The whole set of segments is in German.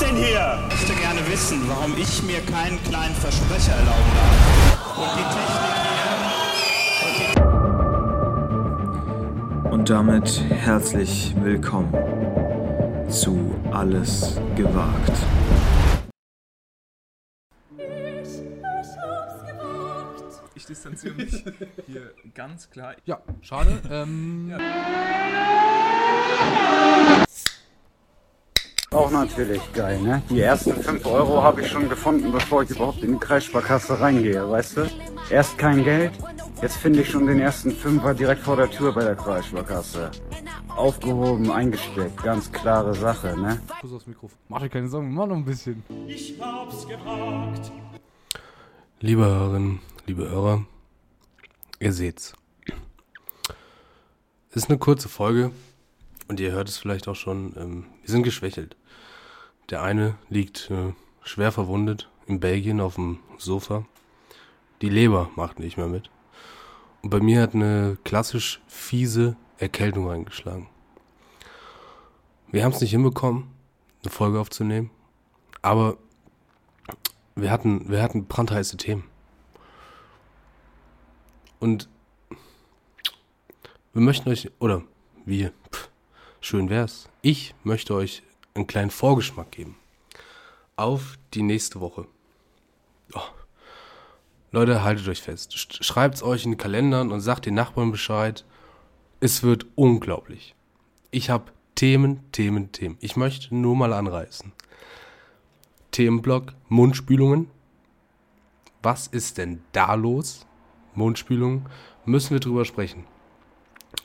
denn hier? Ich möchte gerne wissen, warum ich mir keinen kleinen Versprecher erlauben darf. Und die Technik hier. Und damit herzlich willkommen zu Alles gewagt. Ich distanziere mich hier ganz klar. Ja, schade. ähm, ja. Auch natürlich geil, ne? Die ersten 5 Euro habe ich schon gefunden, bevor ich überhaupt in die Kreissparkasse reingehe, weißt du? Erst kein Geld, jetzt finde ich schon den ersten Fünfer direkt vor der Tür bei der Kreissparkasse. Aufgehoben, eingesteckt, ganz klare Sache, ne? Kuss aufs Mikrofon. Mach dir keine Sorgen, mach noch ein bisschen. Ich hab's gewagt. Liebe Hörerinnen, liebe Hörer, ihr seht's. Ist eine kurze Folge und ihr hört es vielleicht auch schon, ähm, wir sind geschwächelt. Der eine liegt äh, schwer verwundet in Belgien auf dem Sofa. Die Leber macht nicht mehr mit. Und bei mir hat eine klassisch fiese Erkältung eingeschlagen. Wir haben es nicht hinbekommen, eine Folge aufzunehmen, aber wir hatten, wir hatten brandheiße Themen. Und wir möchten euch, oder wir, schön wär's, ich möchte euch einen kleinen Vorgeschmack geben auf die nächste Woche. Oh. Leute, haltet euch fest. Schreibt's euch in den Kalendern und sagt den Nachbarn Bescheid. Es wird unglaublich. Ich habe Themen, Themen, Themen. Ich möchte nur mal anreißen. Themenblock Mundspülungen. Was ist denn da los? Mundspülungen. Müssen wir drüber sprechen.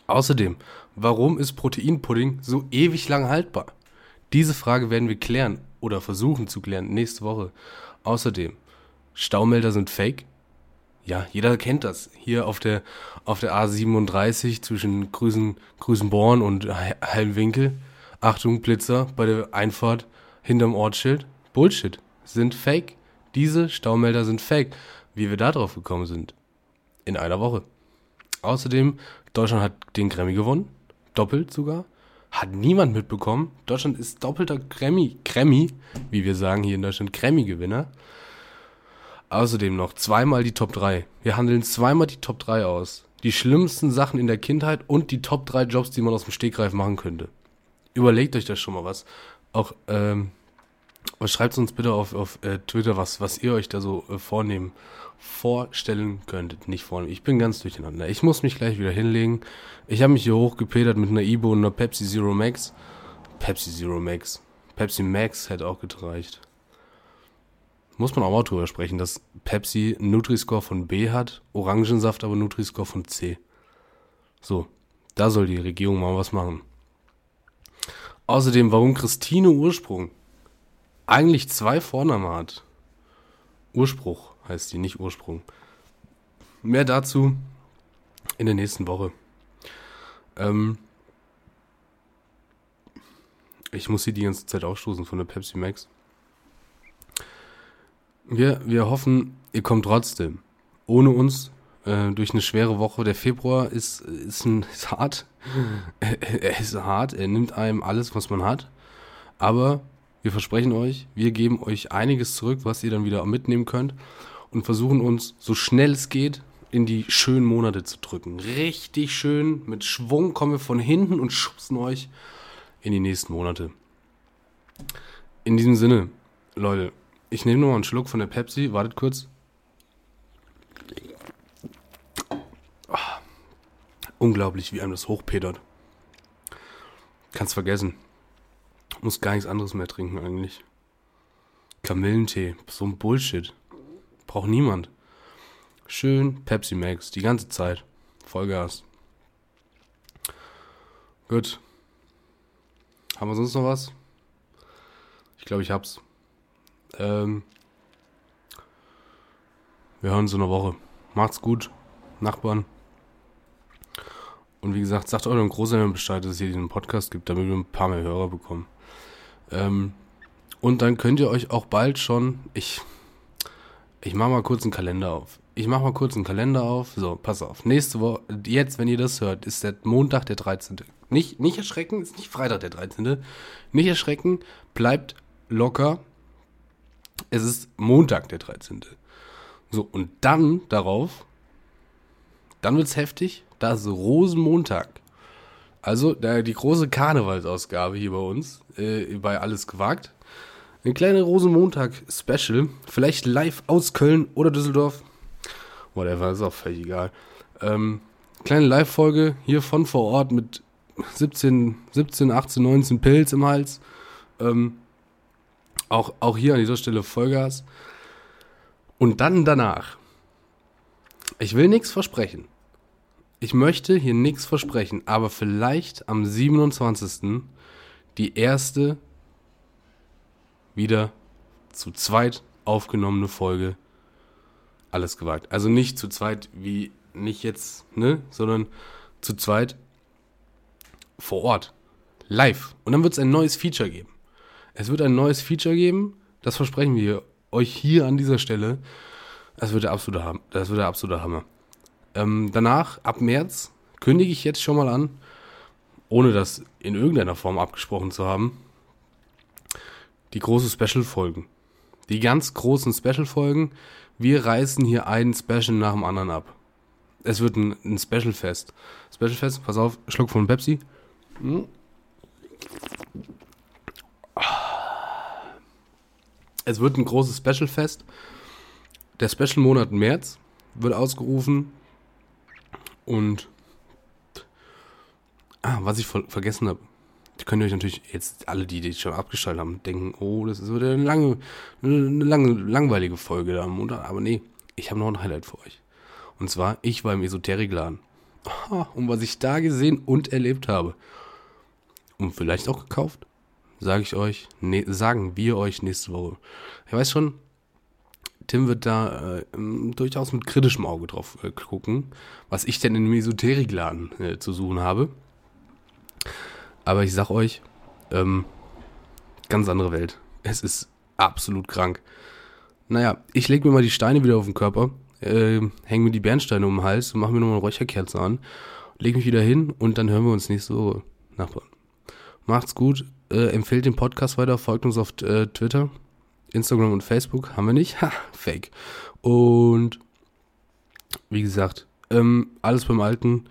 Außerdem, warum ist Proteinpudding so ewig lang haltbar? Diese Frage werden wir klären oder versuchen zu klären nächste Woche. Außerdem, Staumelder sind fake. Ja, jeder kennt das. Hier auf der, auf der A37 zwischen Grüßen, Grüßenborn und Helmwinkel. Achtung, Blitzer bei der Einfahrt hinterm Ortsschild. Bullshit. Sind fake. Diese Staumelder sind fake. Wie wir da drauf gekommen sind. In einer Woche. Außerdem, Deutschland hat den Grammy gewonnen. Doppelt sogar. Hat niemand mitbekommen. Deutschland ist doppelter Grammy, Grammy, wie wir sagen hier in Deutschland, Grammy-Gewinner. Außerdem noch zweimal die Top 3. Wir handeln zweimal die Top 3 aus. Die schlimmsten Sachen in der Kindheit und die Top 3 Jobs, die man aus dem Stegreif machen könnte. Überlegt euch das schon mal was. Auch, ähm, schreibt uns bitte auf, auf äh, Twitter, was, was ihr euch da so äh, vornehmen, vorstellen könntet. Nicht vornehmen. Ich bin ganz durcheinander. Ich muss mich gleich wieder hinlegen. Ich habe mich hier hochgepedert mit einer Ibo und einer Pepsi Zero Max. Pepsi Zero Max. Pepsi Max hätte auch gereicht. Muss man auch mal drüber sprechen, dass Pepsi Nutri-Score von B hat, Orangensaft aber Nutri-Score von C. So, da soll die Regierung mal was machen. Außerdem, warum Christine Ursprung eigentlich zwei Vornamen hat. Urspruch heißt die, nicht Ursprung. Mehr dazu in der nächsten Woche. Ähm ich muss sie die ganze Zeit aufstoßen von der Pepsi Max. Wir, wir hoffen, ihr kommt trotzdem. Ohne uns äh, durch eine schwere Woche. Der Februar ist, ist, ein, ist hart. er ist hart. Er nimmt einem alles, was man hat. Aber wir versprechen euch, wir geben euch einiges zurück, was ihr dann wieder mitnehmen könnt und versuchen uns so schnell es geht in die schönen Monate zu drücken. Richtig schön, mit Schwung kommen wir von hinten und schubsen euch in die nächsten Monate. In diesem Sinne, Leute, ich nehme noch mal einen Schluck von der Pepsi, wartet kurz. Oh, unglaublich, wie einem das hochpedert. Kannst vergessen. Muss gar nichts anderes mehr trinken eigentlich. Kamillentee, so ein Bullshit. Braucht niemand. Schön Pepsi Max, die ganze Zeit. Vollgas. Gut. Haben wir sonst noch was? Ich glaube, ich hab's. Ähm, wir hören uns in einer Woche. Macht's gut, Nachbarn. Und wie gesagt, sagt euren Großeltern Bescheid, dass es hier diesen Podcast gibt, damit wir ein paar mehr Hörer bekommen. Ähm, und dann könnt ihr euch auch bald schon, ich, ich mache mal kurz einen Kalender auf. Ich mache mal kurz einen Kalender auf. So, pass auf. Nächste Woche, jetzt, wenn ihr das hört, ist der Montag der 13. Nicht, nicht erschrecken, ist nicht Freitag der 13. Nicht erschrecken, bleibt locker. Es ist Montag, der 13. So, und dann darauf, dann wird's heftig, da ist Rosenmontag. Also, da die große Karnevalsausgabe hier bei uns, äh, bei Alles gewagt. Eine kleine Rosenmontag-Special, vielleicht live aus Köln oder Düsseldorf. Whatever, ist auch völlig egal. Ähm, kleine Live-Folge hier von vor Ort mit 17, 17, 18, 19 Pilz im Hals. Ähm, auch, auch hier an dieser Stelle Vollgas. Und dann danach. Ich will nichts versprechen. Ich möchte hier nichts versprechen, aber vielleicht am 27. die erste wieder zu zweit aufgenommene Folge alles gewagt. Also nicht zu zweit wie nicht jetzt, ne, sondern zu zweit vor Ort, live. Und dann wird es ein neues Feature geben. Es wird ein neues Feature geben, das versprechen wir euch hier an dieser Stelle. Das wird der absolute, das wird der absolute Hammer. Ähm, danach, ab März, kündige ich jetzt schon mal an, ohne das in irgendeiner Form abgesprochen zu haben, die große Special-Folgen. Die ganz großen Special-Folgen. Wir reißen hier einen Special nach dem anderen ab. Es wird ein, ein Special-Fest. Special-Fest, pass auf, Schluck von Pepsi. Hm. Es wird ein großes Special-Fest. Der Special-Monat März wird ausgerufen. Und ah, was ich ver vergessen habe, könnt ihr euch natürlich jetzt alle, die, die schon abgeschaltet haben, denken, oh, das ist wieder eine lange, eine lange, langweilige Folge da. Aber nee, ich habe noch ein Highlight für euch. Und zwar, ich war im Esoterikladen. Und was ich da gesehen und erlebt habe. Und vielleicht auch gekauft, sage ich euch, ne, sagen wir euch nächste Woche. Ich weiß schon, Tim wird da äh, durchaus mit kritischem Auge drauf äh, gucken, was ich denn in dem Esoterikladen äh, zu suchen habe. Aber ich sag euch, ähm, ganz andere Welt. Es ist absolut krank. Naja, ich lege mir mal die Steine wieder auf den Körper, äh, hänge mir die Bernsteine um den Hals und mache mir nochmal eine Räucherkerze an, lege mich wieder hin und dann hören wir uns nächste Woche. Nachbarn. Macht's gut, äh, empfehlt den Podcast weiter, folgt uns auf äh, Twitter, Instagram und Facebook. Haben wir nicht? Ha, fake. Und wie gesagt, ähm, alles beim Alten.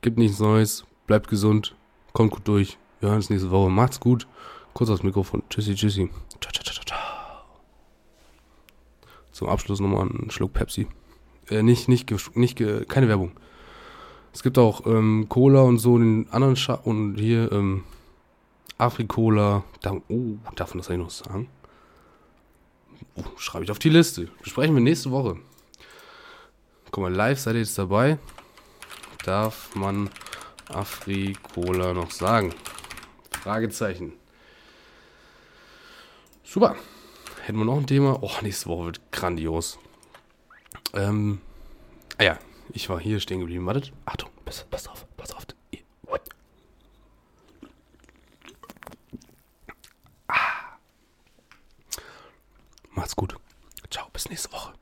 Gibt nichts Neues. Bleibt gesund. Kommt gut durch. Wir hören uns nächste Woche. Macht's gut. Kurz aufs Mikrofon. Tschüssi, tschüssi. Ciao, ciao, ciao, ciao. Zum Abschluss nochmal einen Schluck Pepsi. Äh, nicht, nicht, nicht, keine Werbung. Es gibt auch ähm, Cola und so in den anderen Scha und hier ähm, Afrikola. Da, oh, darf man das eigentlich noch sagen? Schreibe ich auf die Liste. Besprechen wir nächste Woche. Guck mal, live seid ihr jetzt dabei. Darf man Afrikola noch sagen? Fragezeichen. Super. Hätten wir noch ein Thema? Oh, nächste Woche wird grandios. Ähm, ah ja, ich war hier stehen geblieben. Wartet. Achtung, pass, pass auf, pass auf. Ah. Macht's gut. Ciao, bis nächste Woche.